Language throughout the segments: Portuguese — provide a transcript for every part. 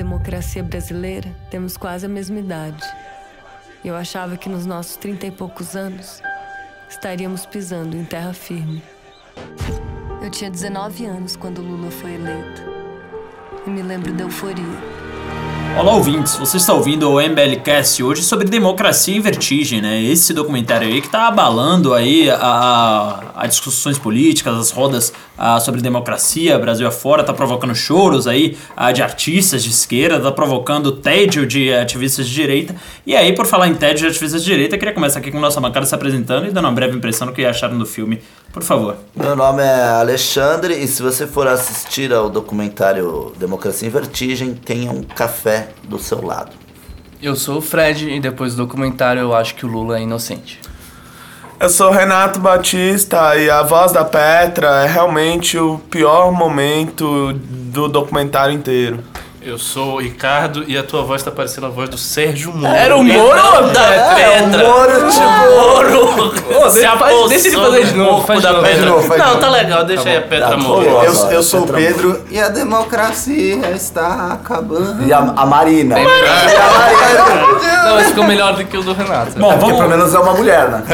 democracia brasileira, temos quase a mesma idade. Eu achava que nos nossos trinta e poucos anos estaríamos pisando em terra firme. Eu tinha 19 anos quando Lula foi eleito. E me lembro da euforia. Olá ouvintes, você está ouvindo o MBLcast hoje sobre democracia em vertigem, né? Esse documentário aí que está abalando aí a, a, discussões políticas, as rodas ah, sobre democracia, Brasil afora, está provocando choros aí ah, de artistas de esquerda, está provocando tédio de ativistas de direita. E aí, por falar em tédio de ativistas de direita, eu queria começar aqui com nossa bancada se apresentando e dando uma breve impressão do que acharam do filme. Por favor. Meu nome é Alexandre e se você for assistir ao documentário Democracia em Vertigem, tenha um café do seu lado. Eu sou o Fred e depois do documentário eu acho que o Lula é inocente. Eu sou Renato Batista e a voz da Petra é realmente o pior momento do documentário inteiro. Eu sou o Ricardo e a tua voz tá parecendo a voz do Sérgio Moro. Era o Moro da é, Pedra. O Moro, tipo... Moro. Pô, Se faz, deixa ele fazer de novo. Faz da. Pedra. novo, faz Não, tá legal, deixa Tá aí a bom. Petra Tá, morrer. Eu, eu sou o Pedro e a democracia está acabando. E a, a Marina. Bem E a Marina. Não, mas ficou melhor do que o do Renato. Bom, Porque vamos, pelo menos é uma mulher, né?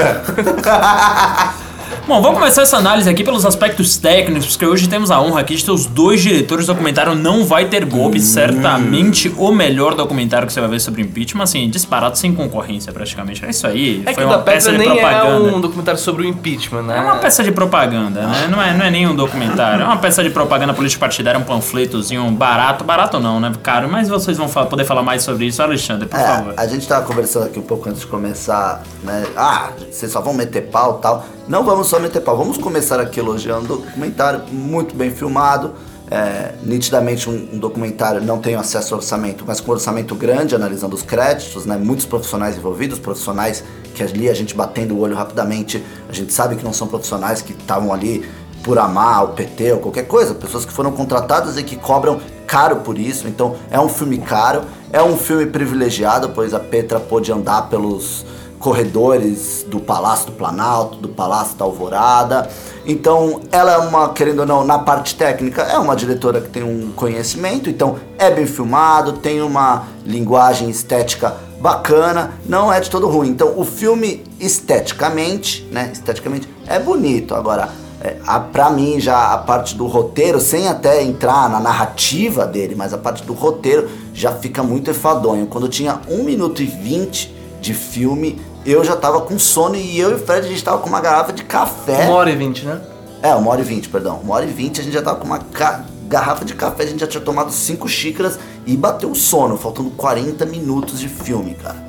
Bom, vamos começar essa análise aqui pelos aspectos técnicos, porque hoje temos a honra aqui de ter os dois diretores do documentário Não Vai Ter Golpe, certamente o melhor documentário que você vai ver sobre impeachment, assim, disparado sem concorrência praticamente. É isso aí, É que foi uma da Petra peça de nem é propaganda. um documentário sobre o impeachment, né? É uma peça de propaganda, né? Não é, não é nem um documentário. É uma peça de propaganda política partidária, um panfletozinho barato. Barato não, né? Caro. Mas vocês vão fa- poder falar mais sobre isso. Alexandre, por favor. É, a gente tava conversando aqui um pouco antes de começar, né? Ah, vocês só vão meter pau e tal. Não vamos só meter pau, vamos começar aqui elogiando o documentário, muito bem filmado. É, nitidamente um, um documentário, não tenho acesso ao orçamento, mas com orçamento grande, analisando os créditos, né? Muitos profissionais envolvidos, profissionais que ali a gente batendo o olho rapidamente, a gente sabe que não são profissionais que estavam ali por amar o PT ou qualquer coisa, pessoas que foram contratadas e que cobram caro por isso. Então é um filme caro, é um filme privilegiado, pois a Petra pôde andar pelos corredores do Palácio do Planalto, do Palácio da Alvorada. Então, ela é uma, querendo ou não, na parte técnica, é uma diretora que tem um conhecimento, então é bem filmado, tem uma linguagem estética bacana, não é de todo ruim. Então, o filme esteticamente, né, esteticamente é bonito. Agora, é, a, pra mim, já a parte do roteiro, sem até entrar na narrativa dele, mas a parte do roteiro já fica muito enfadonho. Quando tinha 1 minuto e 20 de filme, eu já tava com sono e eu e o Fred, a gente tava com uma garrafa de café. Uma hora e vinte, né? É, uma hora e vinte, perdão. Uma hora e vinte a gente já tava com uma ca- garrafa de café, a gente já tinha tomado cinco xícaras e bateu o sono, faltando 40 minutos de filme, cara.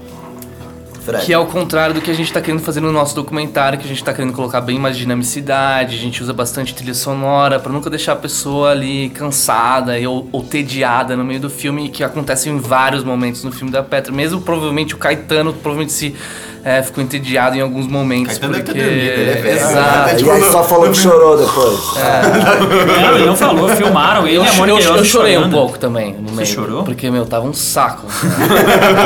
Fred. Que é o contrário do que a gente tá querendo fazer no nosso documentário, que a gente tá querendo colocar bem mais dinamicidade, a gente usa bastante trilha sonora pra nunca deixar a pessoa ali cansada e- ou, ou tediada no meio do filme, que acontece em vários momentos no filme da Petra. Mesmo provavelmente o Caetano provavelmente se é, ficou entediado em alguns momentos. Caetano deve ter porque... dormido, ele é. Exato. E tipo, aí só falou que chorou depois. Não, ele não falou, filmaram ele Eu, e a eu, Mônica eu Iose chorei um pouco também no meio. chorou? Porque, meu, tava um saco.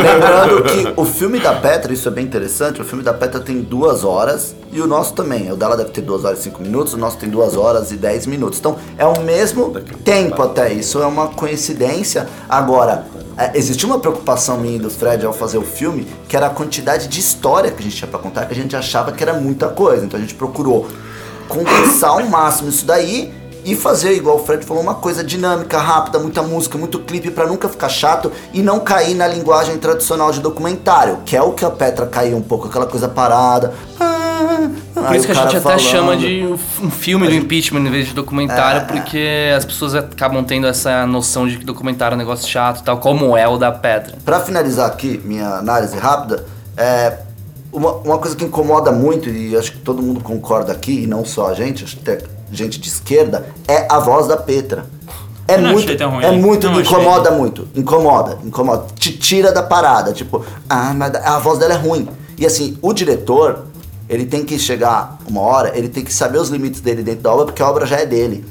Lembrando que o filme da Petra, isso é bem interessante, o filme da Petra tem duas horas e o nosso também. O dela deve ter duas horas e cinco minutos, o nosso tem duas horas e dez minutos. Então é o mesmo tempo até. Isso é uma coincidência. Agora, é, existia uma preocupação minha e do Fred ao fazer o filme, que era a quantidade de história que a gente tinha pra contar, que a gente achava que era muita coisa. Então a gente procurou condensar ao máximo isso daí e fazer, igual o Fred falou, uma coisa dinâmica, rápida, muita música, muito clipe pra nunca ficar chato e não cair na linguagem tradicional de documentário, que é o que a Petra caiu um pouco, aquela coisa parada. Por isso que a gente até chama de um filme do impeachment em vez de documentário, porque as pessoas acabam tendo essa noção de que documentário é um negócio chato e tal, como é o da Petra. Pra finalizar aqui minha análise rápida, é uma, uma coisa que incomoda muito, e acho que todo mundo concorda aqui, e não só a gente, acho que até gente de esquerda, é a voz da Petra. É não muito, ruim. é muito, Não achei. incomoda muito, incomoda, incomoda, te tira da parada, tipo, ah, mas a voz dela é ruim. E assim, o diretor, ele tem que chegar uma hora, ele tem que saber os limites dele dentro da obra, porque a obra já é dele.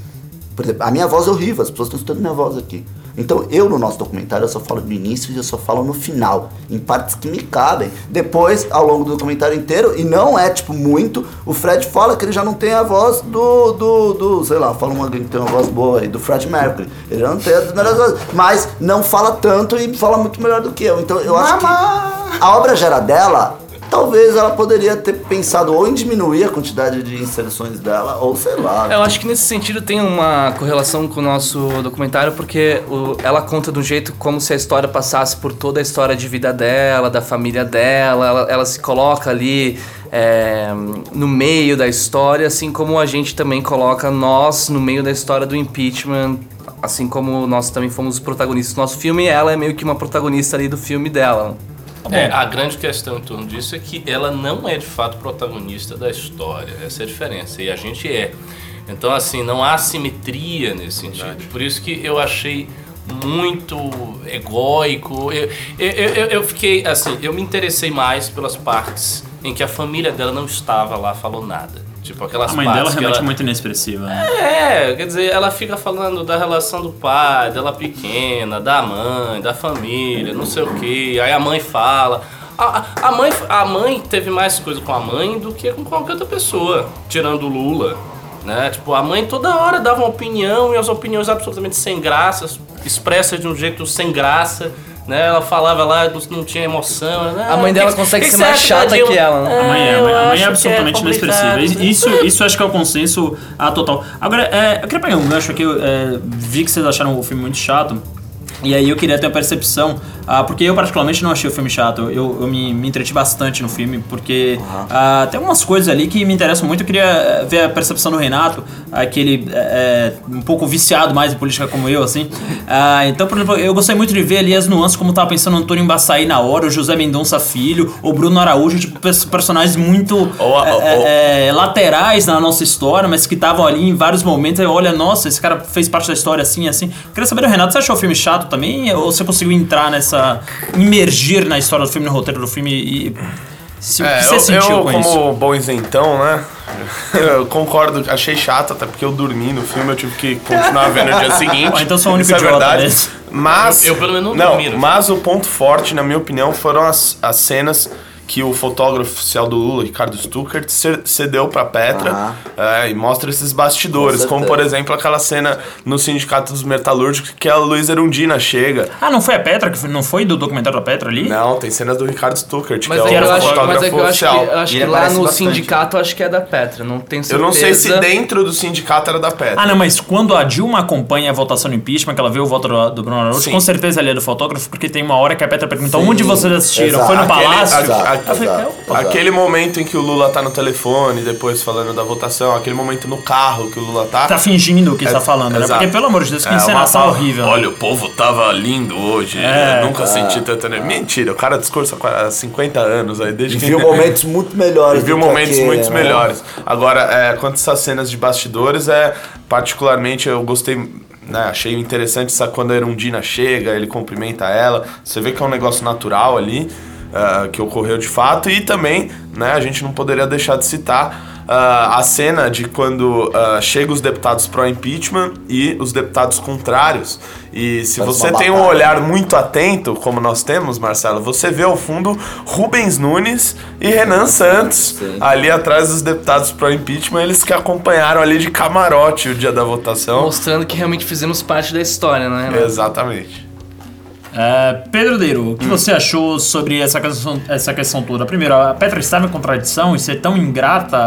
Por exemplo, a minha voz é horrível, as pessoas estão escutando minha voz aqui. Então eu no nosso documentário eu só falo no início e eu só falo no final, em partes que me cabem. Depois, ao longo do documentário inteiro, e não é tipo muito, o Fred fala que ele já não tem a voz do, do, do sei lá, fala uma que tem uma voz boa aí, do Fred Mercury. Ele já não tem as melhores vozes, mas não fala tanto e fala muito melhor do que eu. Então eu acho que a obra gera dela talvez ela poderia ter pensado ou em diminuir a quantidade de inserções dela, ou sei lá. Eu acho que nesse sentido tem uma correlação com o nosso documentário, porque o- ela conta de um jeito como se a história passasse por toda a história de vida dela, da família dela, ela, ela se coloca ali é, no meio da história, assim como a gente também coloca nós no meio da história do impeachment. Assim como nós também fomos os protagonistas do nosso filme, ela é meio que uma protagonista ali do filme dela. É, a grande questão em torno disso é que ela não é de fato protagonista da história. Essa é a diferença. E a gente é. Então, assim, não há simetria nesse sentido. Por isso que eu achei muito egóico. Eu, eu, eu, eu fiquei, assim, eu me interessei mais pelas partes em que a família dela não estava lá, falou nada. Tipo, aquelas A mãe dela realmente ela- é muito inexpressiva. Né? é, quer dizer, ela fica falando da relação do pai, dela pequena, da mãe, da família, não sei o que. Aí a mãe fala. A, a- a mãe, a mãe teve mais coisa com a mãe do que com qualquer outra pessoa, tirando o Lula. Né? Tipo, a mãe toda hora dava uma opinião e as opiniões absolutamente sem graça, expressas de um jeito sem graça. Né? Ela falava lá, não- não tinha emoção. né? A mãe dela Que- consegue que ser mais chata que ela, né? A mãe é, a mãe, a mãe acho é que absolutamente complicado. inexpressiva. Isso, isso acho que é o consenso a total. Agora, é, eu queria pegar um gancho aqui, eu, é, vi que vocês acharam o filme muito chato. E aí eu queria ter a percepção, ah, porque eu particularmente não achei o filme chato, eu, eu me, me entreti bastante no filme, porque ah, tem algumas coisas ali que me interessam muito, eu queria eh, ver a percepção do Renato, aquele é, um pouco viciado mais em política como eu, assim. Ah, então, por exemplo, eu gostei muito de ver ali as nuances, como tava pensando o Antônio Embaçaí na hora, o José Mendonça Filho, o Bruno Araújo, tipo, pers- personagens muito a- é, é, laterais na nossa história, mas que estavam ali em vários momentos. Aí, olha, nossa, esse cara fez parte da história assim, assim. Queria saber do Renato, você achou o filme chato também? Ou você conseguiu entrar nessa. Imergir na história do filme, no roteiro do filme e. Se, o É, que você eu, sentiu eu, com como isso? bom isentão, né? Eu concordo, achei chato, até porque eu dormi no filme, eu tive que continuar vendo no dia seguinte. Ah, então sou o único Isso é idiota verdade. mesmo. Mas. Eu- eu pelo menos não não dormi Mas o ponto forte, na minha opinião, foram as, as cenas que o fotógrafo oficial do Lula, Ricardo Stuckert, ce- cedeu pra Petra Aham. é, e mostra esses bastidores, Com como por exemplo aquela cena no Sindicato dos Metalúrgicos que a Luísa Erundina chega. Ah, não foi a Petra? que Não foi do documentário da Petra ali? Não, tem cenas do Ricardo Stuckert, Mas que é é o eu acho, fotógrafo mas é que eu acho que, oficial. eu acho E que lá no bastante. sindicato eu acho que é da Petra, não tenho Eu certeza. não sei se dentro do sindicato era da Petra. Ah, não, mas quando a Dilma acompanha a votação do impeachment, que ela vê o voto do, do Bruno Araújo, Sim. com certeza ali é do fotógrafo, porque tem uma hora que a Petra pergunta onde vocês assistiram? Exato. Foi no Aquele- Palácio? eu falei, exato. "Opa, Aquele momento em que o Lula tá no telefone, depois falando da votação, aquele momento no carro que o Lula tá. Tá fingindo o que É, está falando, né? exato. Porque, pelo amor de Deus, que É, uma encenação fala, horrível. né? Olha, o povo tava lindo hoje. É, eu nunca senti tanta. Mentira, o cara discursa há 50 anos aí, desde E que. viu momentos muito melhores. E viu momentos aquele, muito né? melhores. Agora, é, quanto a essas cenas de bastidores, é particularmente eu gostei. Né, achei interessante essa, quando a Erundina chega, ele cumprimenta ela. Você vê que é um negócio natural ali, ah, que ocorreu de fato. E também, né, a gente não poderia deixar de citar ah, a cena de quando ah, chegam os deputados pró-impeachment e os deputados contrários. E se Parece você tem um olhar muito atento, como nós temos, Marcelo, você vê ao fundo Rubens Nunes e Renan Santos Sim. ali atrás dos deputados pro impeachment, eles que acompanharam ali de camarote o dia da votação. Mostrando que realmente fizemos parte da história, né? Renato? Exatamente. É, Pedro Deiro, o que você achou sobre essa questão, essa questão toda? Primeiro, a Petra estava em contradição e ser tão ingrata a-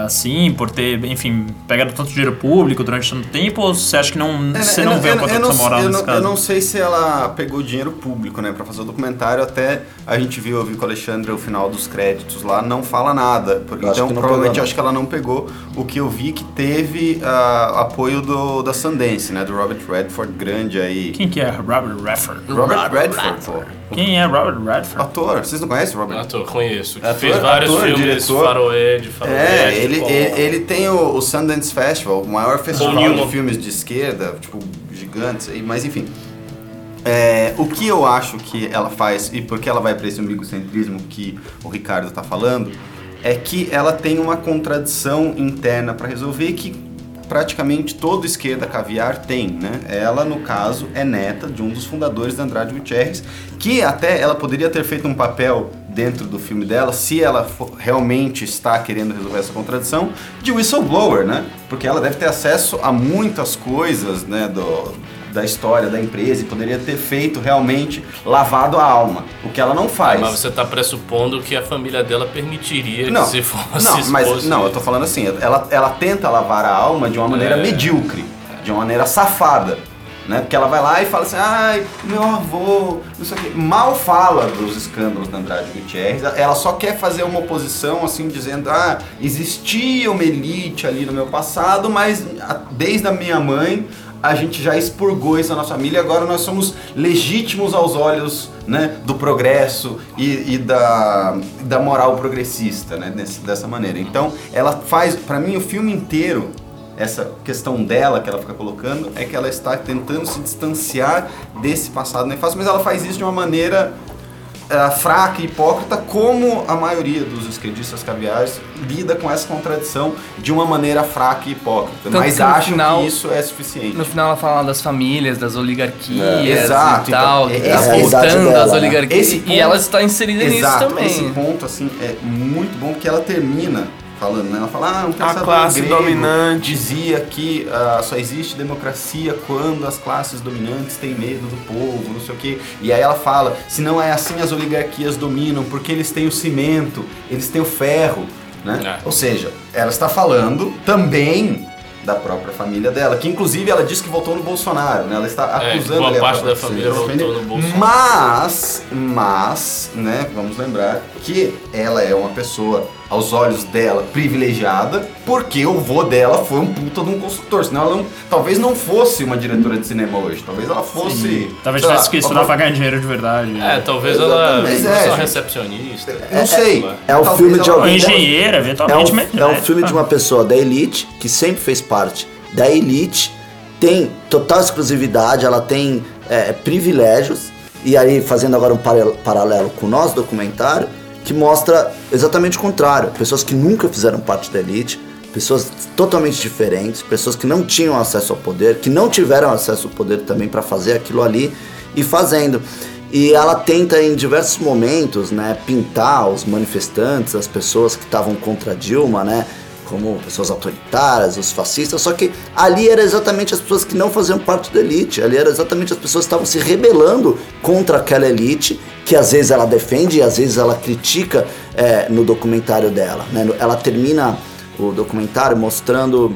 a- assim, por ter, enfim, pegado tanto dinheiro público durante tanto tempo, ou você acha que não, você É, não eu vê uma contradição não- moral eu nesse não, caso? Eu não sei se ela pegou dinheiro público, né, pra fazer o documentário. Até a gente viu, eu vi com o Alexandre o final dos créditos lá, não fala nada. Acho então, não provavelmente, acho que ela não pegou. O que eu vi que teve ah, apoio do, da Sundance, né, do Robert Redford, grande aí. Quem que é Robert Redford? Robert Redford, pô. Quem é Robert Redford? Ator, vocês não conhecem o Robert? Ator, conheço. Ator, fez vários ator, filmes, diretor. faroeste, faroeste. É, ele, com- ele, ele tem o, o Sundance Festival, o maior festival de filmes de esquerda, tipo, gigantes, mas enfim. É, o que eu acho que ela faz, e porque ela vai para esse ambicocentrismo que o Ricardo tá falando, é que ela tem uma contradição interna para resolver que praticamente toda esquerda caviar tem, né? Ela, no caso, é neta de um dos fundadores da Andrade Gutierrez, que até ela poderia ter feito um papel dentro do filme dela, se ela realmente está querendo resolver essa contradição, de whistleblower, né? Porque ela deve ter acesso a muitas coisas, né, do, da história da empresa e poderia ter feito realmente lavado a alma, o que ela não faz. Mas você tá pressupondo que a família dela permitiria Não, que se fosse não, mas não, eu tô falando assim, ela, ela tenta lavar a alma de uma maneira É. medíocre, de uma maneira safada. Né? Porque ela vai lá e fala assim, ai, meu avô, não sei o quê. Mal fala dos escândalos da Andrade Gutierrez, ela só quer fazer uma oposição, assim, dizendo, ah, existia uma elite ali no meu passado, mas desde a minha mãe a gente já expurgou isso na nossa família, agora nós somos legítimos aos olhos né, do progresso e, e da, da moral progressista, né, dessa maneira. Então, ela faz, pra mim, o filme inteiro, essa questão dela que ela fica colocando, é que ela está tentando se distanciar desse passado nefasto, mas ela faz isso de uma maneira eh, fraca e hipócrita, como a maioria dos esquerdistas caviares lida com essa contradição de uma maneira fraca e hipócrita. Tanto mas que acham final- que isso é suficiente. No final ela fala das famílias, das oligarquias É, exato, e tal, então, é- é a realidade exportando dela, as né? oligarquias. Esse e ponto- ela está inserida Exato, nisso também. esse ponto assim é muito bom porque ela termina falando, né? Ela fala, ah, um pensador classe grego dominante. dizia que ah, só existe democracia quando as classes dominantes têm medo do povo, não sei o quê. E aí ela fala, se não é assim as oligarquias dominam, porque eles têm o cimento, eles têm o ferro, né? É. Ou seja, ela está falando também da própria família dela, que inclusive ela disse que votou no Bolsonaro, né? Ela está É, acusando boa ali a parte da família família. votou no Bolsonaro. Mas, mas, né, vamos lembrar que ela é uma pessoa, aos olhos dela, privilegiada, porque o vô dela foi um puta de um construtor. Senão ela não, talvez não fosse uma diretora de cinema hoje. Talvez ela fosse. Talvez sei lá, tivesse que estudar pra ganhar dinheiro de verdade. É, talvez ela Exatamente. fosse É, gente. recepcionista. Não sei. É o Talvez filme de ela- alguém. engenheira, É eventualmente. um, mas- é um filme de uma pessoa da elite que sempre fez parte da elite, tem total exclusividade, ela tem é, privilégios, e aí fazendo agora um paralelo- paralelo com o nosso documentário, que mostra exatamente o contrário: pessoas que nunca fizeram parte da elite, pessoas totalmente diferentes, pessoas que não tinham acesso ao poder, que não tiveram acesso ao poder também para fazer aquilo ali e fazendo. E ela tenta em diversos momentos, né, pintar os manifestantes, as pessoas que estavam contra Dilma, né, como pessoas autoritárias, os fascistas, só que ali era exatamente as pessoas que não faziam parte da elite, ali era exatamente as pessoas que estavam se rebelando contra aquela elite, que às vezes ela defende e às vezes ela critica é, no documentário dela. Né? Ela termina o documentário mostrando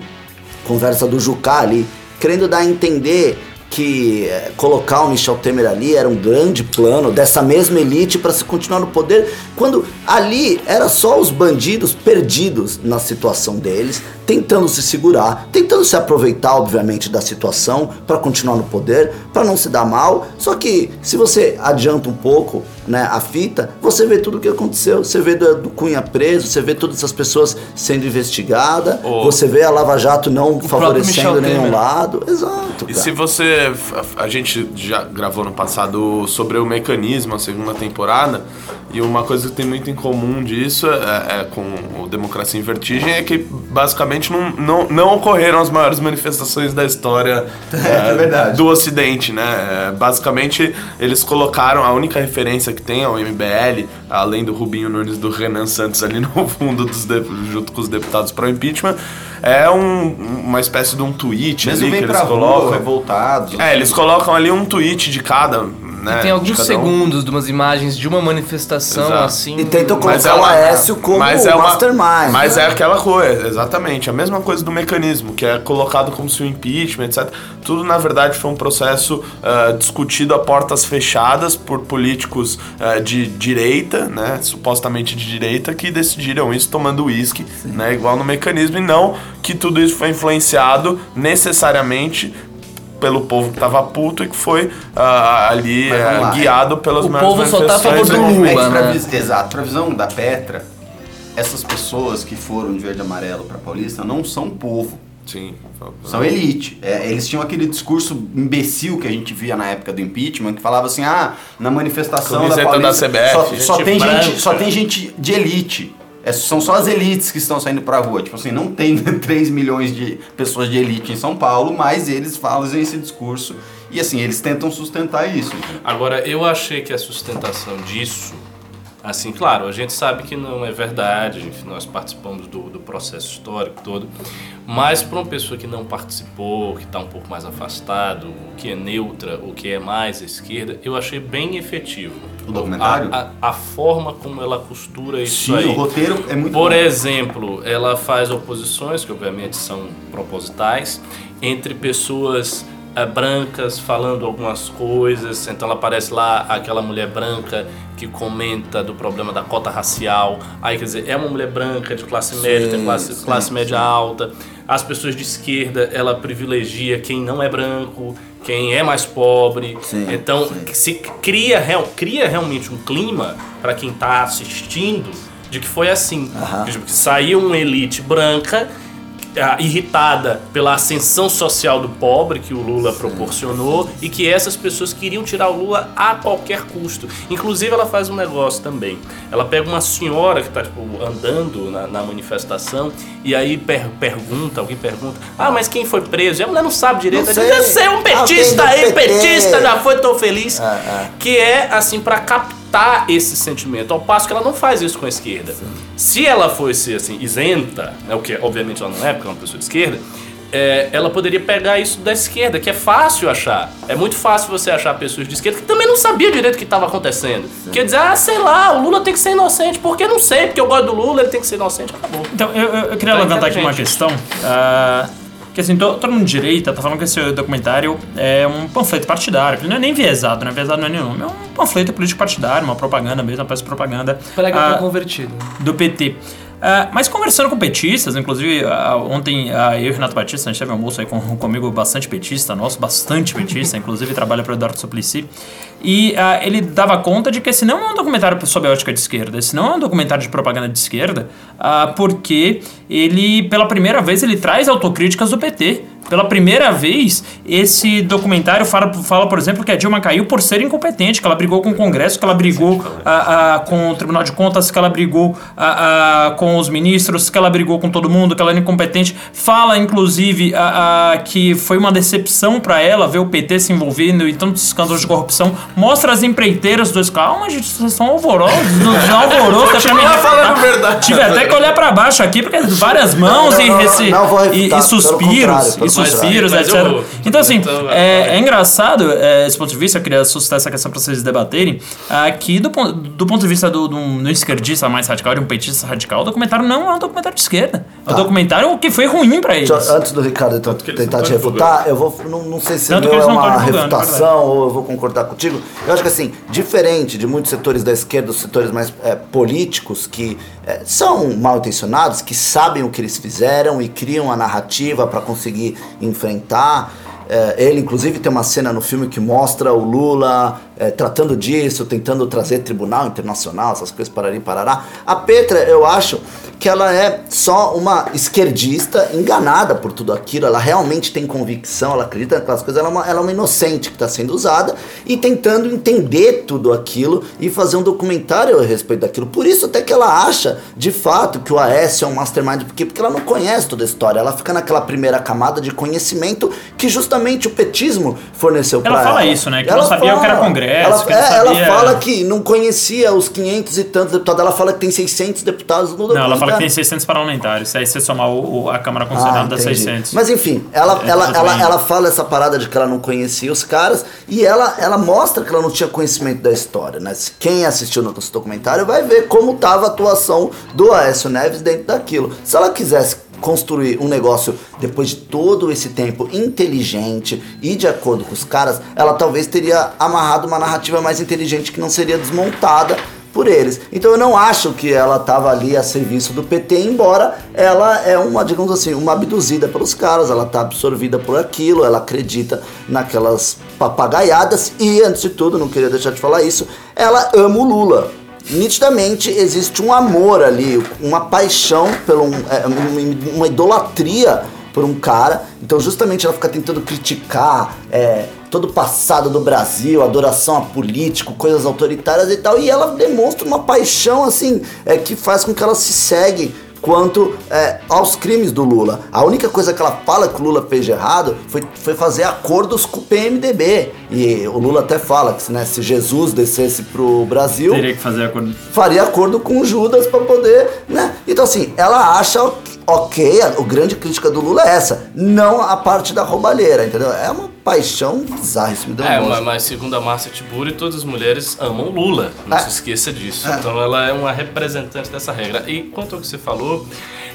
conversa do Jucá ali, querendo dar a entender que eh, colocar o Michel Temer ali era um grande plano dessa mesma elite para se continuar no poder, quando ali era só os bandidos perdidos na situação deles, tentando se segurar, tentando se aproveitar, obviamente, da situação para continuar no poder, para não se dar mal. Só que se você adianta um pouco, né, a fita, você vê tudo o que aconteceu, você vê do, do Cunha preso, você vê todas essas pessoas sendo investigadas, O- você vê a Lava Jato não próprio favorecendo nenhum Temer. lado. Exato. E cara. se você. A gente já gravou no passado sobre o mecanismo, a segunda temporada, e uma coisa que tem muito em comum disso é, é com o Democracia em Vertigem é que basicamente não, não, não ocorreram as maiores manifestações da história É verdade. do Ocidente, né? É, basicamente, eles colocaram a única referência que tem ao MBL, além do Rubinho Nunes do Renan Santos ali no fundo, dos de- junto com os deputados para o impeachment, é um- uma espécie de um tweet Mesmo ali que eles rua, colocam. revoltados. É, eles colocam ali um tweet de cada. Né, Tem de alguns um. segundos de umas imagens de uma manifestação Exato. assim. E tentam Mas colocar é o uma- Aécio como mas é uma- mastermind. Mas né? é aquela coisa, exatamente. A mesma coisa do mecanismo, que é colocado como se o impeachment, etc. Tudo, na verdade, foi um processo ah, discutido a portas fechadas por políticos ah, de direita, né? Supostamente de direita, que decidiram isso tomando uísque, né? Igual no mecanismo, e não que tudo isso foi influenciado necessariamente pelo povo que tava puto e que foi ah, ali lá, guiado pelas o povo só tá a favor manifestações, do? Lula, né? vis- Exato, pra visão da Petra, essas pessoas que foram de verde e amarelo pra Paulista não são povo, Sim. são elite. É, eles tinham aquele discurso imbecil que a gente via na época do impeachment, que falava assim, ah, na manifestação da Camiseta da Paulista CBF, só, gente só tem branca. gente, só tem gente de elite. É, são só as elites que estão saindo pra rua. Tipo assim, não tem 3 milhões de pessoas de elite em São Paulo, mas eles fazem esse discurso e assim, eles tentam sustentar isso. Agora, eu achei que a sustentação disso, assim, claro, a gente sabe que não é verdade, enfim, nós participamos do, do processo histórico todo, mas para uma pessoa que não participou, que está um pouco mais afastado, o que é neutra, o que é mais à esquerda, eu achei bem efetivo. O documentário? A, a- a forma como ela costura isso Sim, aí. o roteiro é muito Por bom. exemplo, ela faz oposições, que obviamente são propositais, entre pessoas eh, brancas falando algumas coisas. Então ela aparece lá aquela mulher branca que comenta do problema da cota racial. Aí quer dizer, é uma mulher branca de classe média, tem classe, sim, classe sim. média alta. As pessoas de esquerda, ela privilegia quem não é branco, quem é mais pobre. Sim, então sim. se cria, real, cria realmente um clima para quem está assistindo de que foi assim. Que saiu uma elite branca irritada pela ascensão social do pobre que o Lula proporcionou e que essas pessoas queriam tirar o Lula a qualquer custo. Inclusive ela faz um negócio também. Ela pega uma senhora que está tipo, andando na, na manifestação e aí per- pergunta, alguém pergunta, ah, mas quem foi preso? E a mulher não sabe direito. Não Ela diz, sei. "Você é um petista aí, PT." petista, já foi tão feliz. É, é. Que é assim para captar esse sentimento, ao passo que ela não faz isso com a esquerda. Se ela fosse assim isenta, né, o que obviamente ela não é, porque é uma pessoa de esquerda, é, ela poderia pegar isso da esquerda, que é fácil achar. É muito fácil você achar pessoas de esquerda que também não sabia direito o que estava acontecendo. Quer dizer, ah, sei lá, o Lula tem que ser inocente. Porque não sei, porque eu gosto do Lula, ele tem que ser inocente. Acabou. Então, eu, eu- eu queria Tá levantar aqui uma questão. ah, que assim, to- todo mundo de direita tá falando que esse documentário é um panfleto partidário. que não é nem viesado, não é viesado não é nenhum. É um panfleto político partidário, uma propaganda mesmo, uma peça de propaganda. Prega ah, convertido. do PT. Ah, mas conversando com petistas, inclusive ah, ontem ah, eu e Renato Batista, a gente teve um almoço aí com, comigo bastante petista, nosso, bastante petista, inclusive trabalha para o Eduardo Suplicy, e ele dava conta de que esse não é um documentário sob a ótica de esquerda, esse não é um documentário de propaganda de esquerda, porque ele, pela primeira vez, ele traz autocríticas do PT. Pela primeira vez, esse documentário fala, fala, por exemplo, que a Dilma caiu por ser incompetente, que ela brigou com o Congresso, que ela brigou ah, ah, com o Tribunal de Contas, que ela brigou ah, ah, com os ministros, que ela brigou com todo mundo, que ela era incompetente. Fala, inclusive, ah, ah, que foi uma decepção para ela ver o PT se envolvendo em tantos escândalos de corrupção. Mostra as empreiteiras dos... Calma, gente, vocês são alvorosos. Não não alvoroço, é pra mim. falando verdade. Tive até que olhar pra baixo aqui, porque várias mãos Não, e, não, não, rece- não e, e suspiros, pelo eu etc. vou. Então, assim, Então, é, é engraçado é, esse ponto de vista, eu queria suscitar essa questão pra vocês debaterem, que do, do ponto de vista do, do, um esquerdista mais radical, de um petista radical, o documentário não é um documentário de esquerda. É um Tá. documentário que foi ruim pra eles. Antes do Ricardo então, tentar te refutar, eu vou. Não, não sei se Tanto meu é uma refutação ou eu vou concordar contigo. Eu acho que assim, diferente de muitos setores da esquerda, os setores mais é, políticos, que é, são mal intencionados, que sabem o que eles fizeram e criam a narrativa para conseguir enfrentar. É, ele, inclusive, tem uma cena no filme que mostra o Lula é, tratando disso, tentando trazer tribunal internacional, essas coisas parari parará. A Petra, eu acho que ela é só uma esquerdista enganada por tudo aquilo. Ela realmente tem convicção, ela acredita naquelas coisas. Ela é uma, ela é uma inocente que está sendo usada e tentando entender tudo aquilo e fazer um documentário a respeito daquilo. Por isso, até que ela acha, de fato, que o AS é um mastermind. Por quê? Porque ela não conhece toda a história. Ela fica naquela primeira camada de conhecimento que justamente o petismo forneceu para Ela ela. fala isso, né? Que não sabia o que era Congresso, Ela, que não é, ela sabia- fala que não conhecia os 500 e tantos deputados. Ela fala que tem 600 deputados no Não, ela fala que tem 600 parlamentares. Aí você somar o, o- a Câmara Constitucional dá Ah, entendi. 600. Mas enfim, ela, É, ela, ela, ela fala essa parada de que ela não conhecia os caras e ela, ela mostra que ela não tinha conhecimento da história, né? Quem assistiu no nosso documentário vai ver como tava a atuação do Aécio Neves dentro daquilo. Se ela quisesse construir um negócio depois de todo esse tempo inteligente e de acordo com os caras, ela talvez teria amarrado uma narrativa mais inteligente que não seria desmontada por eles. Então eu não acho que ela estava ali a serviço do PT, embora ela é uma, digamos assim, uma abduzida pelos caras, ela tá absorvida por aquilo, ela acredita naquelas papagaiadas e, antes de tudo, não queria deixar de falar isso, ela ama o Lula. Nitidamente existe um amor ali, uma paixão, pelo, um, é, uma- uma idolatria por um cara. Então, justamente, ela fica tentando criticar, é, todo o passado do Brasil, adoração a político, coisas autoritárias e tal, e ela demonstra uma paixão assim é, que faz com que ela se segue quanto é, aos crimes do Lula. A única coisa que ela fala que o Lula fez de errado foi, foi fazer acordos com o PMDB. E o Lula até fala que né, se Jesus descesse pro Brasil, Teria que fazer acordo. faria acordo com Judas para poder, né? Então assim, ela acha ok- a, a grande crítica do Lula é essa, não a parte da roubalheira, entendeu? É uma paixão bizarra, isso me deu É, mas, mas segundo a Márcia Tiburi, todas as mulheres amam Lula. Não É. se esqueça disso. É. Então ela é uma representante dessa regra. E quanto ao que você falou,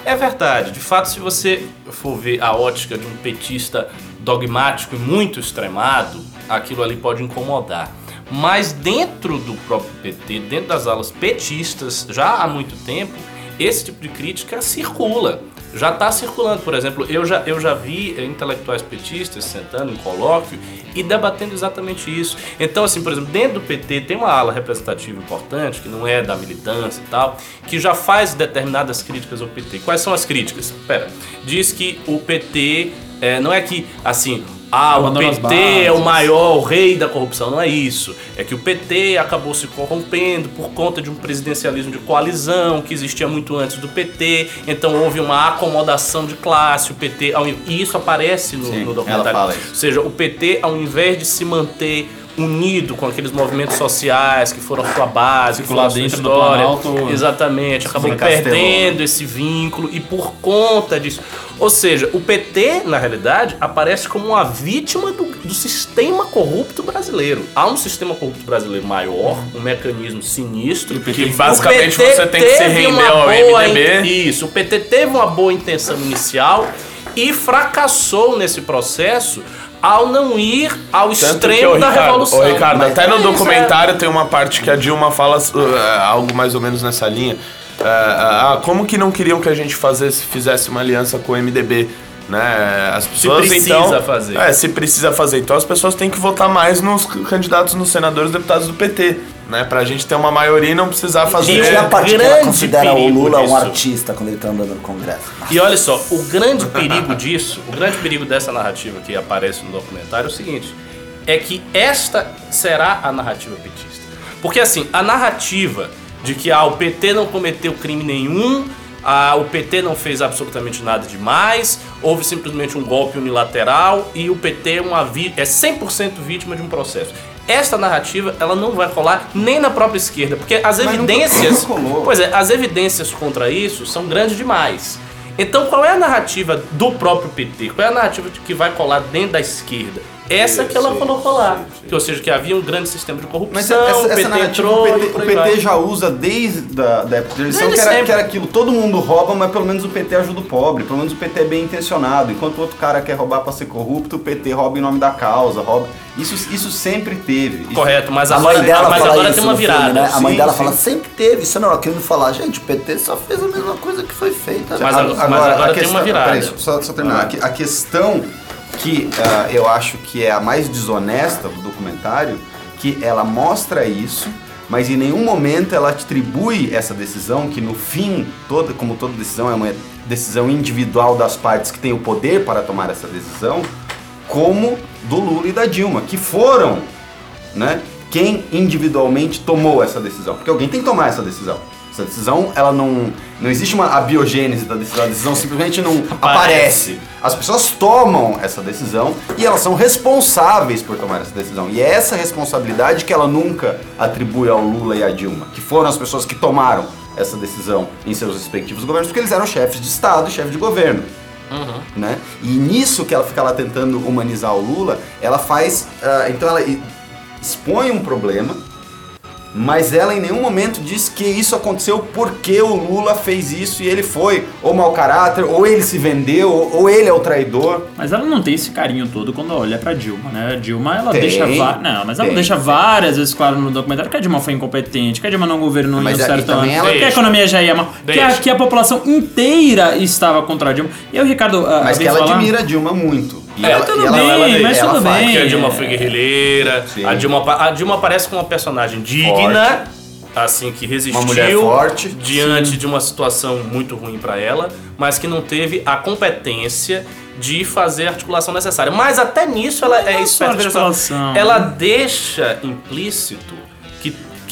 é verdade. De fato, se você for ver a ótica de um petista dogmático e muito extremado, aquilo ali pode incomodar. Mas dentro do próprio PT, dentro das alas petistas, já há muito tempo, esse tipo de crítica circula. Já está circulando, por exemplo, eu já, eu já vi intelectuais petistas sentando em colóquio e debatendo exatamente isso. Então, assim, por exemplo, dentro do PT tem uma ala representativa importante, que não é da militância e tal, que já faz determinadas críticas ao PT. Quais são as críticas? Pera, diz que o PT eh, não é que, assim, ah, o PT é o bases. maior, o rei da corrupção. Não é isso. É que o PT acabou se corrompendo por conta de um presidencialismo de coalizão que existia muito antes do PT. Então houve uma acomodação de classe. O PT, e isso aparece no, Sim, no documentário. Ou seja, o PT, ao invés de se manter unido com aqueles movimentos sociais que foram sua base, que foram sua dentro do história, Planalto. exatamente, acabou perdendo esse vínculo e por conta disso. Ou seja, o PT, na realidade, aparece como uma vítima do, do sistema corrupto brasileiro. Há um sistema corrupto brasileiro maior, um mecanismo sinistro. Que basicamente você tem que se render ao MDB. in- Isso, o PT teve uma boa intenção inicial e fracassou nesse processo ao não ir ao Tanto que, extremo ô, da Ricardo, revolução. Ô, Ricardo, Mas até é no isso, documentário tem uma parte que a Dilma fala uh, algo mais ou menos nessa linha. Uh, ah, como que não queriam que a gente fazesse, fizesse uma aliança com o MDB? Né? As pessoas precisa então, fazer. É, se precisa fazer. Então as pessoas têm que votar mais nos candidatos, nos senadores e deputados do PT, né? Pra gente ter uma maioria e não precisar fazer. Gente, e a parte que ela considera o Lula um disso. artista quando ele tá andando no Congresso. E olha só, o grande perigo disso, o grande perigo dessa narrativa que aparece no documentário é o seguinte: é que esta será a narrativa petista. Porque assim, a narrativa de que ah, o PT não cometeu crime nenhum, ah, o PT não fez absolutamente nada demais, houve simplesmente um golpe unilateral e o PT é, uma vi- é 100% vítima de um processo. Esta narrativa, ela não vai rolar nem na própria esquerda, porque as evidências. nunca rolou. Pois é, as evidências contra isso são grandes demais. Então, qual é a narrativa do próprio PT? Qual é a narrativa que vai colar dentro da esquerda? Essa que ela falou colar. Que, ou seja, que havia um grande sistema de corrupção, Mas essa, o essa PT narrativa entrou o PT, o. PT já usa desde a da época da eleição, que era, que era aquilo, todo mundo rouba, mas pelo menos o PT ajuda o pobre, pelo menos o PT é bem intencionado, enquanto o outro cara quer roubar pra ser corrupto, o PT rouba em nome da causa, rouba. Isso, isso sempre teve. Isso- Correto, mas A agora, mãe dela mas fala agora isso tem uma no filme, virada. né? A mãe Sim, dela sim. fala, sempre teve. Isso não, ela querendo falar, gente, o PT só fez a mesma coisa que foi feita. Mas Ah, agora- mas agora a tem uma virada. Peraí, só, só terminar. A, que- a questão que ah, eu acho que é a mais desonesta do documentário, que ela mostra isso, mas em nenhum momento ela atribui essa decisão, que no fim, toda, como toda decisão é uma decisão individual das partes que têm o poder para tomar essa decisão, como do Lula e da Dilma, que foram né? Quem individualmente tomou essa decisão? Porque alguém tem que tomar essa decisão. Essa decisão, ela não. Não existe uma a biogênese da decisão, a decisão simplesmente não aparece. As pessoas tomam essa decisão e elas são responsáveis por tomar essa decisão. E é essa responsabilidade que ela nunca atribui ao Lula e à Dilma, que foram as pessoas que tomaram essa decisão em seus respectivos governos, porque eles eram chefes de Estado e chefes de governo né? E nisso que ela fica lá tentando humanizar o Lula, ela faz. ah, então ela expõe um problema, mas ela em nenhum momento diz que isso aconteceu porque o Lula fez isso e ele foi ou mau caráter, ou ele se vendeu, ou, ou ele é o traidor. Mas ela não tem esse carinho todo quando olha pra Dilma, né? A Dilma, ela Tem, deixa... va- Não, mas ela tem, deixa várias vezes claro no documentário que a Dilma foi incompetente, que a Dilma não governou Mas em um certo ano, ela que a economia já ia mal, que a, que a população inteira estava contra a Dilma. E o Ricardo... Mas que ela falar- admira a Dilma muito. E É, ela, tudo e ela, bem, ela- mas ela tudo faz. bem. Porque a Dilma É. foi guerrilheira, Sim. a Dilma, a Dilma parece como uma personagem digna, assim, que resistiu mulher forte. diante de uma situação muito ruim pra ela, mas que não teve a competência de fazer a articulação necessária. Mas até nisso ela é Não só esperta. Ela deixa implícito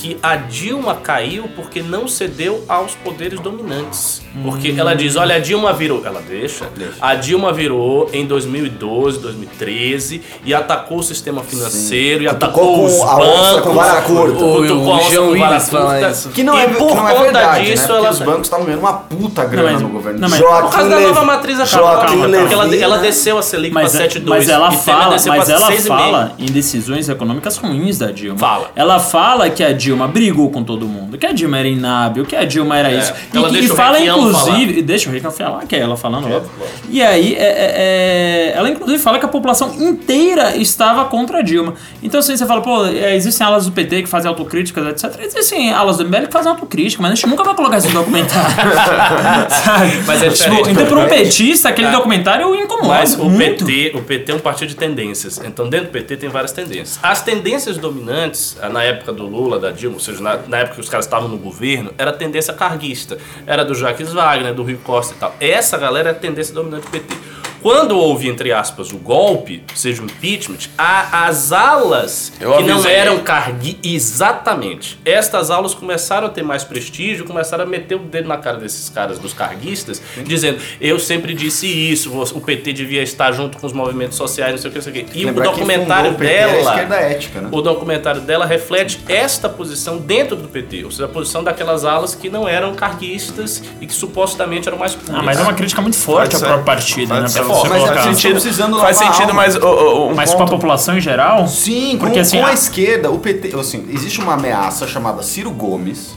que, a Dilma caiu porque não cedeu aos poderes dominantes. Porque Hum. ela diz, olha, a Dilma virou. Ela deixa. A Dilma virou em 2012, 2013 e atacou o sistema financeiro e Cutucou atacou com os a onça bancos. com vara curta. cutucou O- o a onça Jean com vara curta. isso. Que não e é, por que não é conta verdade, disso, né? Ela os bancos estavam ganhando uma puta grana mas- no governo. não, mas- Joaquim por causa da nova matriz acabou. Porque ela, ela né? desceu a Selic Mas, para é- 7,2 mas ela e fala, mas pra ela 6,5. fala em decisões econômicas ruins da Dilma. Fala. Ela fala que a Dilma brigou com todo mundo, que a Dilma era inábil, que a Dilma era isso. E, e fala inclusive, deixa o Requião falar, que é ela falando, óbvio. E aí, é- é- é, ela inclusive fala que a população inteira estava contra a Dilma. Então, assim, você fala, pô, é, existem alas do PT que fazem autocríticas, etc. Existem alas do MBL que fazem autocrítica, mas a gente nunca vai colocar esse documentário. Sabe? Mas é Tipo, então, para um petista, aquele Ah. documentário incomoda. Mas o muito. PT, o PT é um partido de tendências. Então, dentro do PT tem várias tendências. As tendências dominantes, na época do Lula, da Dilma, ou seja, na, na época que os caras estavam no governo, era tendência carguista. Era do Jacques Wagner, do Rio Costa e tal. Essa galera é a tendência dominante do PT. Quando houve, entre aspas, o golpe, seja o impeachment, a- as alas Eu que não eram cargui... Exatamente. Estas aulas começaram a ter mais prestígio, começaram a meter o dedo na cara desses caras, dos carguistas, dizendo, eu sempre disse isso, o PT devia estar junto com os movimentos sociais, não sei o que, não sei o que. E Lembrar o que documentário o PT era a dela... esquerda ética, né? O documentário dela reflete esta posição dentro do PT, ou seja, a posição daquelas alas que não eram carguistas e que supostamente eram mais puras. Ah, mas é uma crítica muito forte ao próprio partido, Pode né? Você Mas colocar. faz sentido. precisando faz a sentido, mas o, o, um Mas com a ponto- população em geral? Sim, Porque com, assim, com a a- esquerda, o PT, assim, existe uma ameaça chamada Ciro Gomes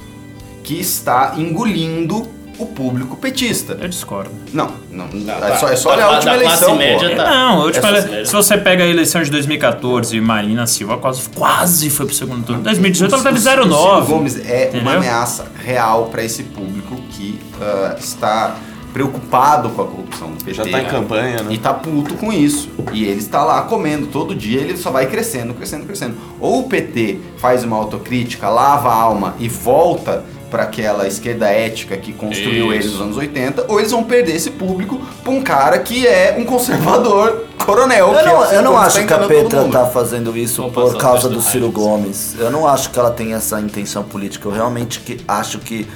que está engolindo o público petista. Eu discordo. Não, não, tá. é só, é só Tá olhar a última eleição, média, tá. Não, eu te Essa falei, série. se você pega a eleição de 2014, Marina Silva quase, quase foi pro segundo turno. 2018 ela teve O Ciro 0,9. Gomes é uma Entendeu? ameaça real para esse público que ah, está preocupado com a corrupção do PT. Já tá em campanha, né? E tá puto com isso. E ele está lá comendo todo dia, ele só vai crescendo, crescendo, crescendo. Ou o PT faz uma autocrítica, lava a alma e volta para aquela esquerda ética que construiu Isso. ele nos anos 80, ou eles vão perder esse público pra um cara que é um conservador coronel. Eu que é não, Ciro eu não acho tá que a Petra tá fazendo isso Vamos por causa do do Ciro. Gomes. Eu não acho que ela tem essa intenção política. Eu realmente que acho que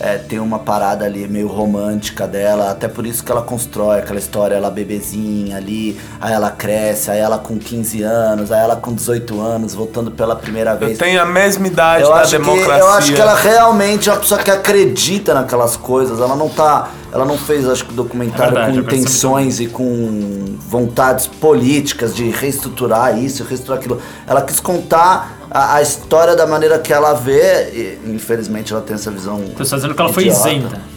é, tem uma parada ali meio romântica dela. Até por isso que ela constrói aquela história, ela bebezinha ali, aí ela cresce, aí ela com 15 anos, aí ela com 18 anos, voltando pela primeira Eu vez. tenho a mesma idade Eu da acho, que, democracia. eu acho que ela realmente é uma pessoa que acredita naquelas coisas. Ela não tá. Ela não fez, acho que, documentário É verdade, com intenções e com vontades políticas de reestruturar isso, reestruturar aquilo. Ela quis contar a, a história da maneira que ela vê. E, infelizmente ela tem essa visão. Tô dizendo que ela foi idiota. isenta.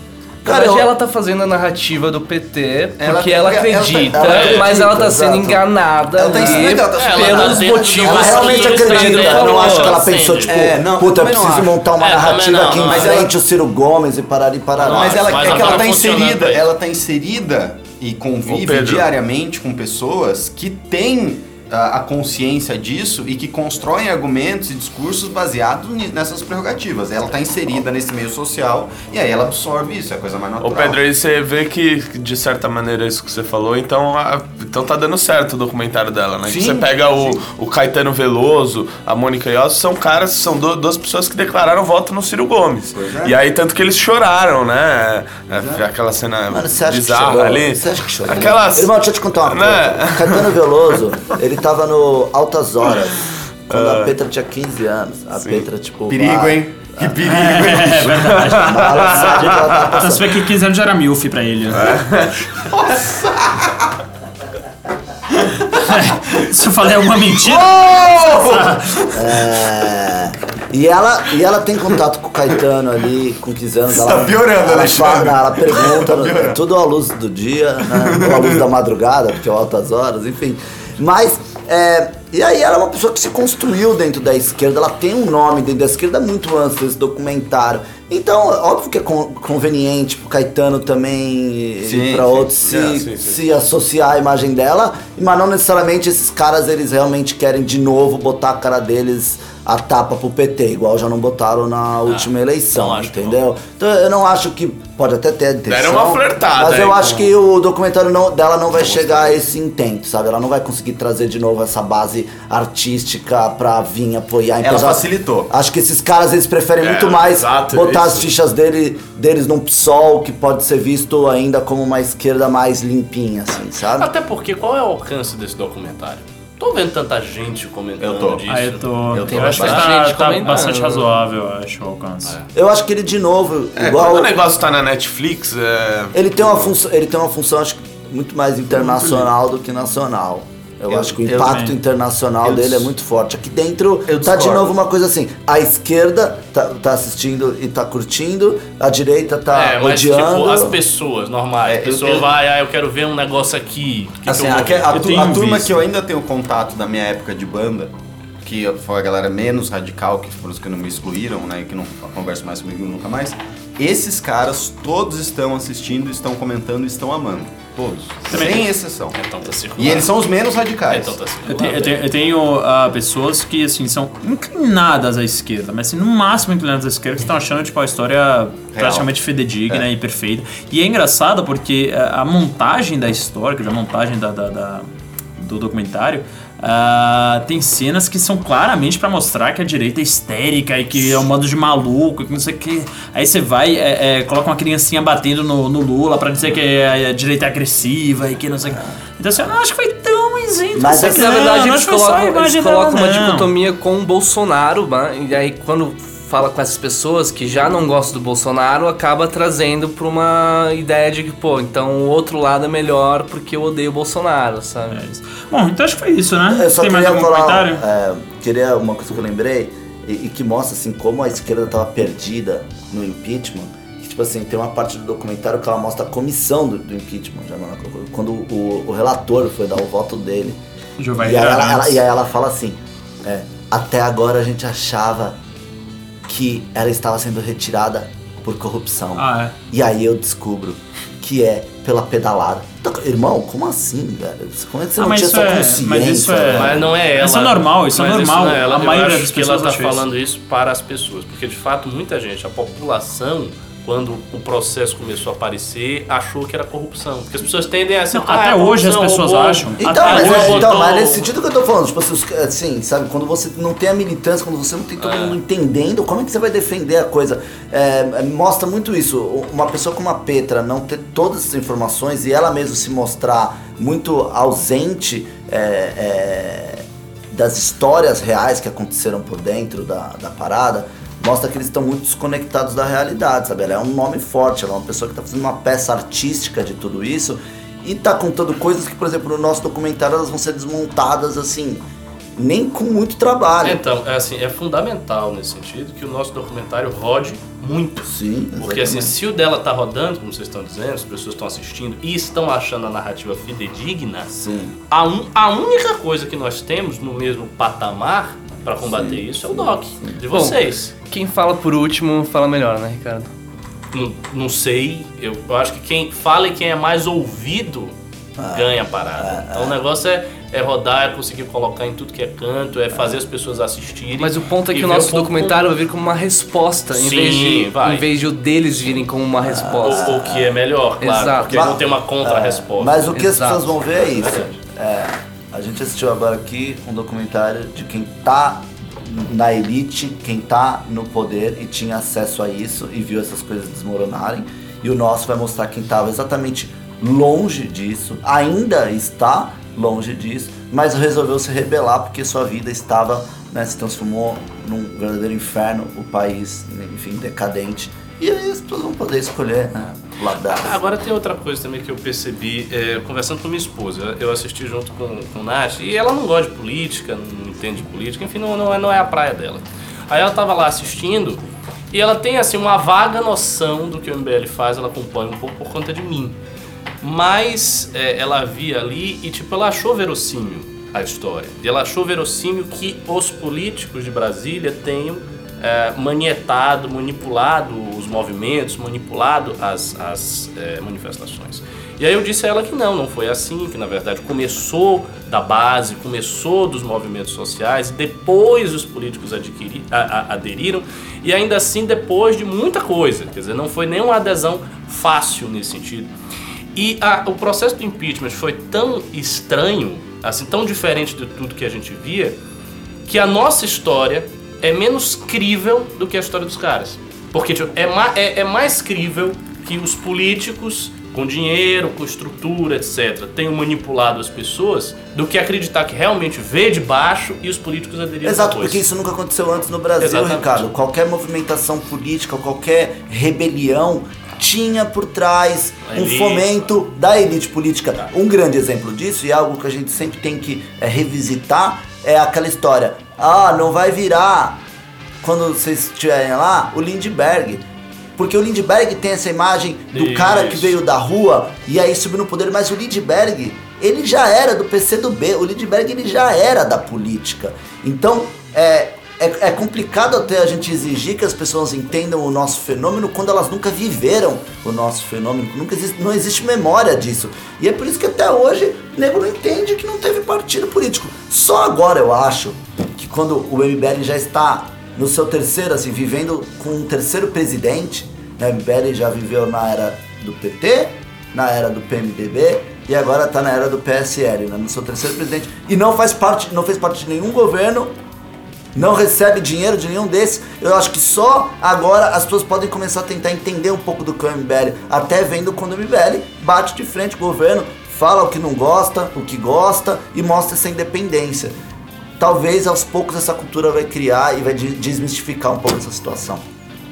Cara, eu- ela tá fazendo a narrativa do PT porque ela, ela tá- acredita, ela acredita, mas ela tá sendo exato. enganada Ela tá ali ensinando, ela tá pelos dentro motivos Ela realmente acredita. Eu não acho que ela pensou, tipo, é, não, puta, eu preciso acho. montar uma É, narrativa não, que não, mas enfrente o Ciro Gomes e parar e parar. Mas ela, Mas é que ela tá inserida, aí. ela tá inserida e convive diariamente com pessoas que têm a consciência disso e que constroem argumentos e discursos baseados nessas prerrogativas. Ela tá inserida nesse meio social e aí ela absorve isso, é a coisa mais Ô natural. Pedro, aí você vê que, de certa maneira, isso que você falou, então, a- então tá dando certo o documentário dela, né? Que Sim, você pega o, o Caetano Veloso, a Mônica Iose, são caras, são du- duas pessoas que declararam voto no Ciro Gomes. Pois é. E aí, tanto que eles choraram, né? É, Aquela cena Mano, bizarra ali. Você acha que chorou? Aquelas... Irmão, deixa eu te contar uma coisa. Né? Caetano Veloso, ele tava no Altas Horas, quando a Petra tinha 15 anos. A Petra, tipo. Perigo, vai- hein? Que perigo. É verdade. Ela sabe que ela tá Então você vê que 15 anos já era milf pra ele. né? Se eu falei alguma mentira, É, E ela, e ela tem contato com o Caetano ali, com 15 anos. Ela, tá piorando, ela, Alexandre. fala, ela pergunta, Tá tudo à luz do dia, né? ou à luz da madrugada, porque é altas horas, enfim. Mas é, E aí ela é uma pessoa que se construiu dentro da esquerda, ela tem um nome dentro da esquerda muito antes desse documentário. Então, óbvio que é con- conveniente pro Caetano também Sim, e pra sim. outros se, É, sim. se associar à imagem dela, mas não necessariamente esses caras eles realmente querem de novo botar a cara deles a tapa pro PT, igual já não botaram na última eleição, não acho que entendeu? Então eu não acho que pode até ter intenção. Deram uma flertada Mas eu aí acho que o documentário não- dela não vai chegar a esse intento, sabe? Ela não vai conseguir trazer de novo essa base artística pra vir apoiar. Ela já- facilitou. Acho que esses caras eles preferem É, muito mais exato, botar isso. as fichas dele, deles num PSOL que pode ser visto ainda como uma esquerda mais limpinha, assim, sabe? Até porque qual é o alcance desse documentário? Tô vendo tanta gente comentando Eu tô. disso. Aí eu tô. Eu tô que bastante tá, gente tá comentando. bastante razoável, eu acho, o alcance. Eu acho que ele de novo, É, igual quando o negócio tá na Netflix, é. ele tem uma função, ele tem uma função acho que muito mais internacional do que nacional. Eu, Eu- acho que o impacto internacional Eu dele é muito forte. Aqui dentro Eu tá de novo uma coisa assim: a esquerda tá, tá assistindo e tá curtindo, a direita tá é, mas odiando. tipo, as pessoas normais. É, a pessoa eu- vai, ah, eu quero ver um negócio aqui. que que Assim, eu vou a, a, tenho a turma visto. que eu ainda tenho contato da minha época de banda, que foi a galera menos radical, que foram os que não me excluíram, né? E que não conversam mais comigo nunca mais. Esses caras todos estão assistindo, estão comentando e estão amando. Todos. Sem exceção. Então tá circulando. E eles são os menos radicais. Então tá Eu circulando. tenho, eu tenho- eu tenho, ah, pessoas que, assim, são inclinadas à esquerda, mas assim, no máximo inclinadas à esquerda, que estão achando, tipo, a história praticamente fidedigna É. e perfeita. E é engraçado porque ah, a montagem da história, a montagem da, da- da- do documentário, ah, tem cenas que são claramente pra mostrar que a direita é histérica e que é um bando de maluco e que não sei o que. Aí você vai, é, é, coloca uma criancinha batendo no, no Lula pra dizer que a, a direita é agressiva e que não sei o que. Então assim, eu não acho que foi tão isento Mas assim, é que, Na verdade, não eles colocam, eles uma não. dicotomia com o Bolsonaro, né? e aí quando fala com essas pessoas que já não gostam do Bolsonaro, acaba trazendo pra uma ideia de que, pô, então o outro lado é melhor porque eu odeio o Bolsonaro, sabe? É. Bom, então acho que foi isso, né? Eu só Tem mais queria algum falar, comentário? é, queria uma coisa que eu lembrei e, e que mostra assim como a esquerda estava perdida no impeachment. Que, tipo assim, tem uma parte do documentário que ela mostra a comissão do, do impeachment, já, não- quando o, o relator foi dar o voto dele. Giovanni E aí, ela, ela- e aí ela fala assim: é, até agora a gente achava que ela estava sendo retirada por corrupção. Ah, é. E aí eu descubro que é pela pedalada. Então, irmão, como assim, velho? Como é que você Ah, não mas tinha isso essa é- consciência? mas isso é- velho? Mas não é ela. Isso é normal, isso é normal. não é ela. A Eu maioria acho das que ela pessoas tá acha isso. falando isso para as pessoas. Porque de fato, muita gente, a população, quando o processo começou a aparecer, achou que era corrupção. Porque as pessoas tendem a Não, aceitar. até "Ah, é hoje as pessoas roubou". acham. Então, Até mas, hoje é, então, botou- mas nesse sentido que eu tô falando, tipo assim, assim, sabe, quando você não tem a militância, quando você não tem todo mundo entendendo, como é que você vai defender a coisa? É, é, mostra muito isso. Uma pessoa como a Petra não ter todas essas informações e ela mesma se mostrar muito ausente é, é, das histórias reais que aconteceram por dentro da, da parada, mostra que eles estão muito desconectados da realidade, sabe? Ela é um nome forte, ela é uma pessoa que está fazendo uma peça artística de tudo isso e tá contando coisas que, por exemplo, no nosso documentário elas vão ser desmontadas assim, nem com muito trabalho. Então, é assim, é fundamental nesse sentido que o nosso documentário rode muito. Sim, Porque assim, exatamente. se o dela tá rodando, como vocês estão dizendo, as pessoas estão assistindo e estão achando a narrativa fidedigna, Sim. a, un- a única coisa que nós temos no mesmo patamar para combater isso é o doc de Bom, vocês. Quem fala por último fala melhor, né, Ricardo? Não, não sei, eu, eu acho que quem fala e quem é mais ouvido ganha a parada. então o negócio é, é rodar, é conseguir colocar em tudo que é canto, é fazer as pessoas assistirem. Mas o ponto é que o nosso um documentário vai vir como uma resposta, em Sim, vez de vai. em vez de o deles virem como uma resposta. O, o que é melhor, claro, Exato. porque não tem uma contra-resposta. Mas o que Exato. as pessoas vão ver é isso. É, a gente assistiu agora aqui um documentário de quem tá na elite, quem tá no poder e tinha acesso a isso e viu essas coisas desmoronarem. E o nosso vai mostrar quem estava exatamente longe disso, ainda está longe disso, mas resolveu se rebelar porque sua vida estava, né, se transformou num verdadeiro inferno, o país, enfim, decadente. E aí as pessoas vão poder escolher né, o. Agora tem outra coisa também que eu percebi, é, conversando com minha esposa, eu assisti junto com, com Nath, e ela não gosta de política, não entende de política, enfim, não, não, é, não é a praia dela. Aí ela tava lá assistindo, e ela tem assim uma vaga noção do que o MBL faz, ela acompanha um pouco por conta de mim. Mas é, ela via ali e tipo, ela achou verossímil a história. E ela achou verossímil que os políticos de Brasília tenham é, manietado, manipulado os movimentos, manipulado as, as é, manifestações. E aí eu disse a ela que não, não foi assim, que na verdade começou da base, começou dos movimentos sociais, depois os políticos adquiri, a, a, aderiram, e ainda assim depois de muita coisa, quer dizer, não foi nenhuma adesão fácil nesse sentido. E a, o processo do impeachment foi tão estranho, assim, tão diferente de tudo que a gente via, que a nossa história é menos crível do que a história dos caras. Porque tipo, é, ma é, é mais crível que os políticos com dinheiro, com estrutura, etc., tenham manipulado as pessoas do que acreditar que realmente veio de baixo e os políticos aderiram Exato, porque isso nunca aconteceu antes no Brasil, Exatamente. Ricardo. Qualquer movimentação política, qualquer rebelião tinha por trás um fomento da elite política. Um grande exemplo disso, e algo que a gente sempre tem que é, revisitar, é aquela história. Ah, não vai virar quando vocês estiverem lá, o Lindbergh. Porque o Lindbergh tem essa imagem do Isso. cara que veio da rua e aí subiu no poder, mas o Lindbergh, ele já era do PCdoB, o Lindbergh ele já era da política. Então, é, é, é complicado até a gente exigir que as pessoas entendam o nosso fenômeno quando elas nunca viveram o nosso fenômeno, nunca existe, não existe memória disso. E é por isso que até hoje o nego não entende que não teve partido político. Só agora eu acho que quando o MBL já está no seu terceiro, assim, vivendo com um terceiro presidente, né? o MBL já viveu na era do PT, na era do PMDB e agora está na era do PSL, né? no seu terceiro presidente. E não faz parte, não fez parte de nenhum governo, não recebe dinheiro de nenhum desses. Eu acho que só agora as pessoas podem começar a tentar entender um pouco do que é o MBL, até vendo quando o MBL bate de frente com o governo, fala o que não gosta, o que gosta e mostra essa independência. Talvez aos poucos essa cultura vai criar e vai de- desmistificar um pouco essa situação.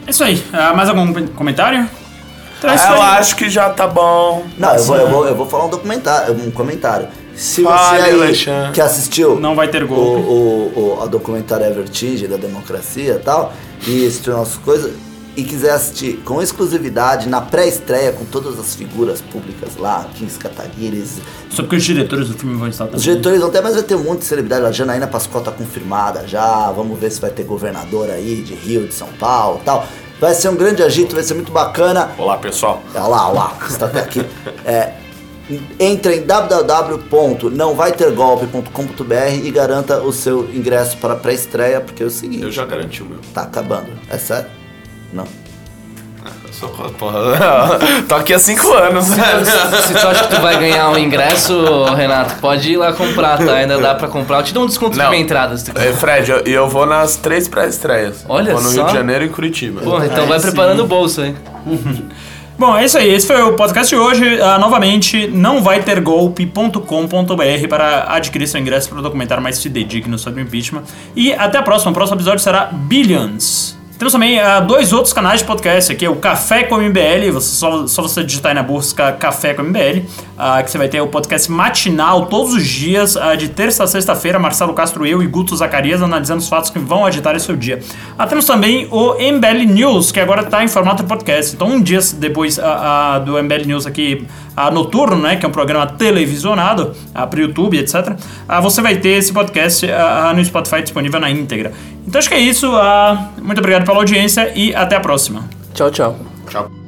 É isso aí. Ah, mais algum comentário? Então é Eu aí. acho que já tá bom. Não, eu vou, eu vou, eu vou falar um documentário, um comentário. Se você aí Alexandre. que assistiu Não vai ter o, golpe. o, o, a documentário É Vertigem da democracia e tal, e assistiu nossas coisas, e quiser assistir com exclusividade na pré-estreia com todas as figuras públicas lá, Kings Kataguires, Só porque os diretores do filme vão estar também. os diretores vão ter, mas vai ter um monte de celebridade. A Janaína Pascoal tá confirmada já. Vamos ver se vai ter governador aí de Rio, de São Paulo e tal. Vai ser um grande agito, vai ser muito bacana. Olá, pessoal. Olha lá, olha lá, você tá até aqui. É, entre em www.nãovaitergolpe.com.br e garanta o seu ingresso para a pré-estreia, porque é o seguinte, Eu já garanti o meu. tá acabando. É sério? Não. Eu sou, porra, tô aqui há cinco anos. Se tu acha que tu vai ganhar um ingresso, Renato, pode ir lá comprar, tá? Ainda dá pra comprar. Eu te dou um desconto de minha entrada se tu É, quiser. Fred, eu, eu vou nas três pré-estreias. Olha Vou no só. Rio de Janeiro e Curitiba. Porra, então Aí vai sim. preparando o bolso, hein? Bom, é isso aí. Esse foi o podcast de hoje. Ah, novamente, não vai ter golpe.com.br para adquirir seu ingresso para o documentário mais fidedigno sobre impeachment. E até a próxima. O próximo episódio será Billions. Temos também ah, dois outros canais de podcast aqui, é o Café com MBL, você, só, só você digitar aí na busca Café com MBL, ah, que você vai ter o podcast matinal todos os dias, ah, de terça a sexta-feira, Marcelo Castro, eu e Guto Zacarias analisando os fatos que vão agitar o seu dia. Temos também o MBL News, que agora está em formato podcast, então um dia depois do MBL News aqui noturno, né, que é um programa televisionado para o YouTube, etc., você vai ter esse podcast no Spotify disponível na íntegra. Então acho que é isso. ah, muito obrigado pela audiência e até a próxima. Tchau, tchau. Tchau.